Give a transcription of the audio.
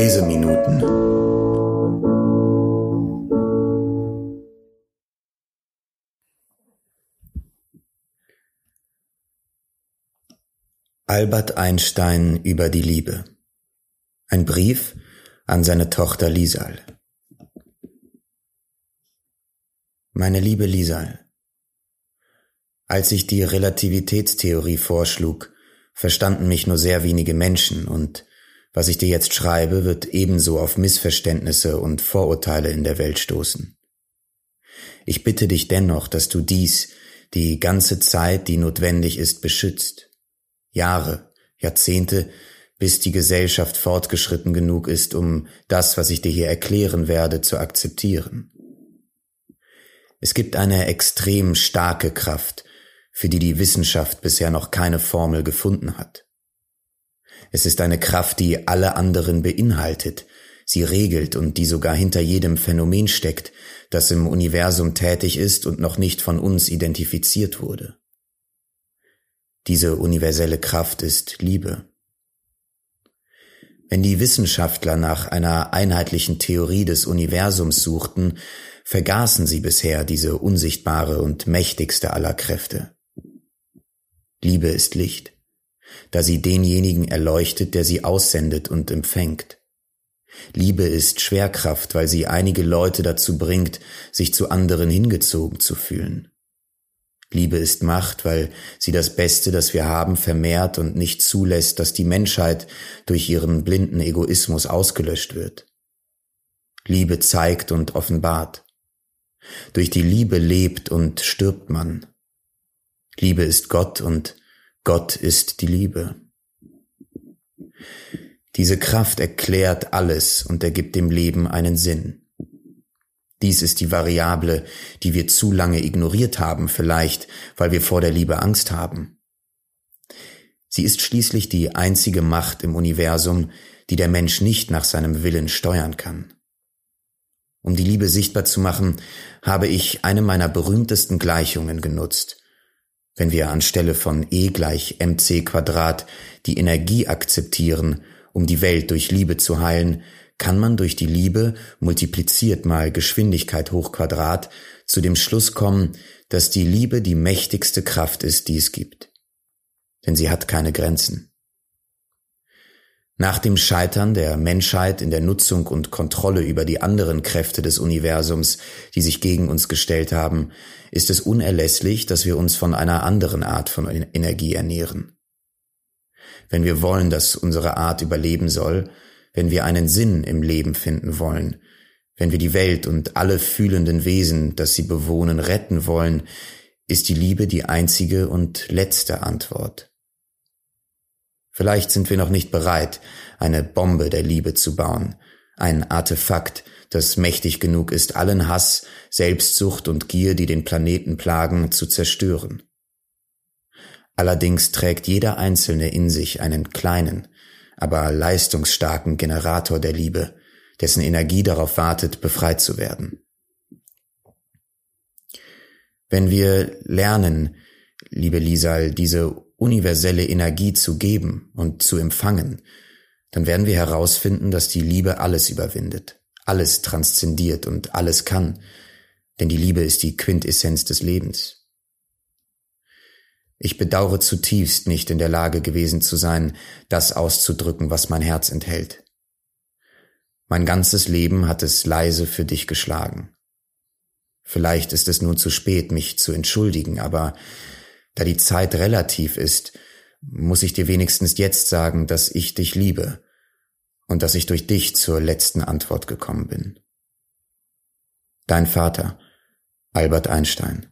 Leseminuten. Albert Einstein über die Liebe. Ein Brief an seine Tochter Lisal. Meine liebe Lisal, als ich die Relativitätstheorie vorschlug, verstanden mich nur sehr wenige Menschen und was ich dir jetzt schreibe, wird ebenso auf Missverständnisse und Vorurteile in der Welt stoßen. Ich bitte dich dennoch, dass du dies die ganze Zeit, die notwendig ist, beschützt Jahre, Jahrzehnte, bis die Gesellschaft fortgeschritten genug ist, um das, was ich dir hier erklären werde, zu akzeptieren. Es gibt eine extrem starke Kraft, für die die Wissenschaft bisher noch keine Formel gefunden hat. Es ist eine Kraft, die alle anderen beinhaltet, sie regelt und die sogar hinter jedem Phänomen steckt, das im Universum tätig ist und noch nicht von uns identifiziert wurde. Diese universelle Kraft ist Liebe. Wenn die Wissenschaftler nach einer einheitlichen Theorie des Universums suchten, vergaßen sie bisher diese unsichtbare und mächtigste aller Kräfte. Liebe ist Licht, da sie denjenigen erleuchtet, der sie aussendet und empfängt. Liebe ist Schwerkraft, weil sie einige Leute dazu bringt, sich zu anderen hingezogen zu fühlen. Liebe ist Macht, weil sie das Beste, das wir haben, vermehrt und nicht zulässt, dass die Menschheit durch ihren blinden Egoismus ausgelöscht wird. Liebe zeigt und offenbart. Durch die Liebe lebt und stirbt man. Liebe ist Gott und Gott ist die Liebe. Diese Kraft erklärt alles und ergibt dem Leben einen Sinn. Dies ist die Variable, die wir zu lange ignoriert haben, vielleicht weil wir vor der Liebe Angst haben. Sie ist schließlich die einzige Macht im Universum, die der Mensch nicht nach seinem Willen steuern kann. Um die Liebe sichtbar zu machen, habe ich eine meiner berühmtesten Gleichungen genutzt. Wenn wir anstelle von E gleich mc Quadrat die Energie akzeptieren, um die Welt durch Liebe zu heilen, kann man durch die Liebe multipliziert mal Geschwindigkeit hoch Quadrat zu dem Schluss kommen, dass die Liebe die mächtigste Kraft ist, die es gibt. Denn sie hat keine Grenzen. Nach dem Scheitern der Menschheit in der Nutzung und Kontrolle über die anderen Kräfte des Universums, die sich gegen uns gestellt haben, ist es unerlässlich, dass wir uns von einer anderen Art von Energie ernähren. Wenn wir wollen, dass unsere Art überleben soll, wenn wir einen Sinn im Leben finden wollen, wenn wir die Welt und alle fühlenden Wesen, das sie bewohnen, retten wollen, ist die Liebe die einzige und letzte Antwort. Vielleicht sind wir noch nicht bereit, eine Bombe der Liebe zu bauen, ein Artefakt, das mächtig genug ist, allen Hass, Selbstsucht und Gier, die den Planeten plagen, zu zerstören. Allerdings trägt jeder Einzelne in sich einen kleinen, aber leistungsstarken Generator der Liebe, dessen Energie darauf wartet, befreit zu werden. Wenn wir lernen, liebe Lisal, diese universelle Energie zu geben und zu empfangen, dann werden wir herausfinden, dass die Liebe alles überwindet, alles transzendiert und alles kann, denn die Liebe ist die Quintessenz des Lebens. Ich bedauere zutiefst nicht in der Lage gewesen zu sein, das auszudrücken, was mein Herz enthält. Mein ganzes Leben hat es leise für dich geschlagen. Vielleicht ist es nun zu spät, mich zu entschuldigen, aber da die Zeit relativ ist, muss ich dir wenigstens jetzt sagen, dass ich dich liebe und dass ich durch dich zur letzten Antwort gekommen bin. Dein Vater, Albert Einstein.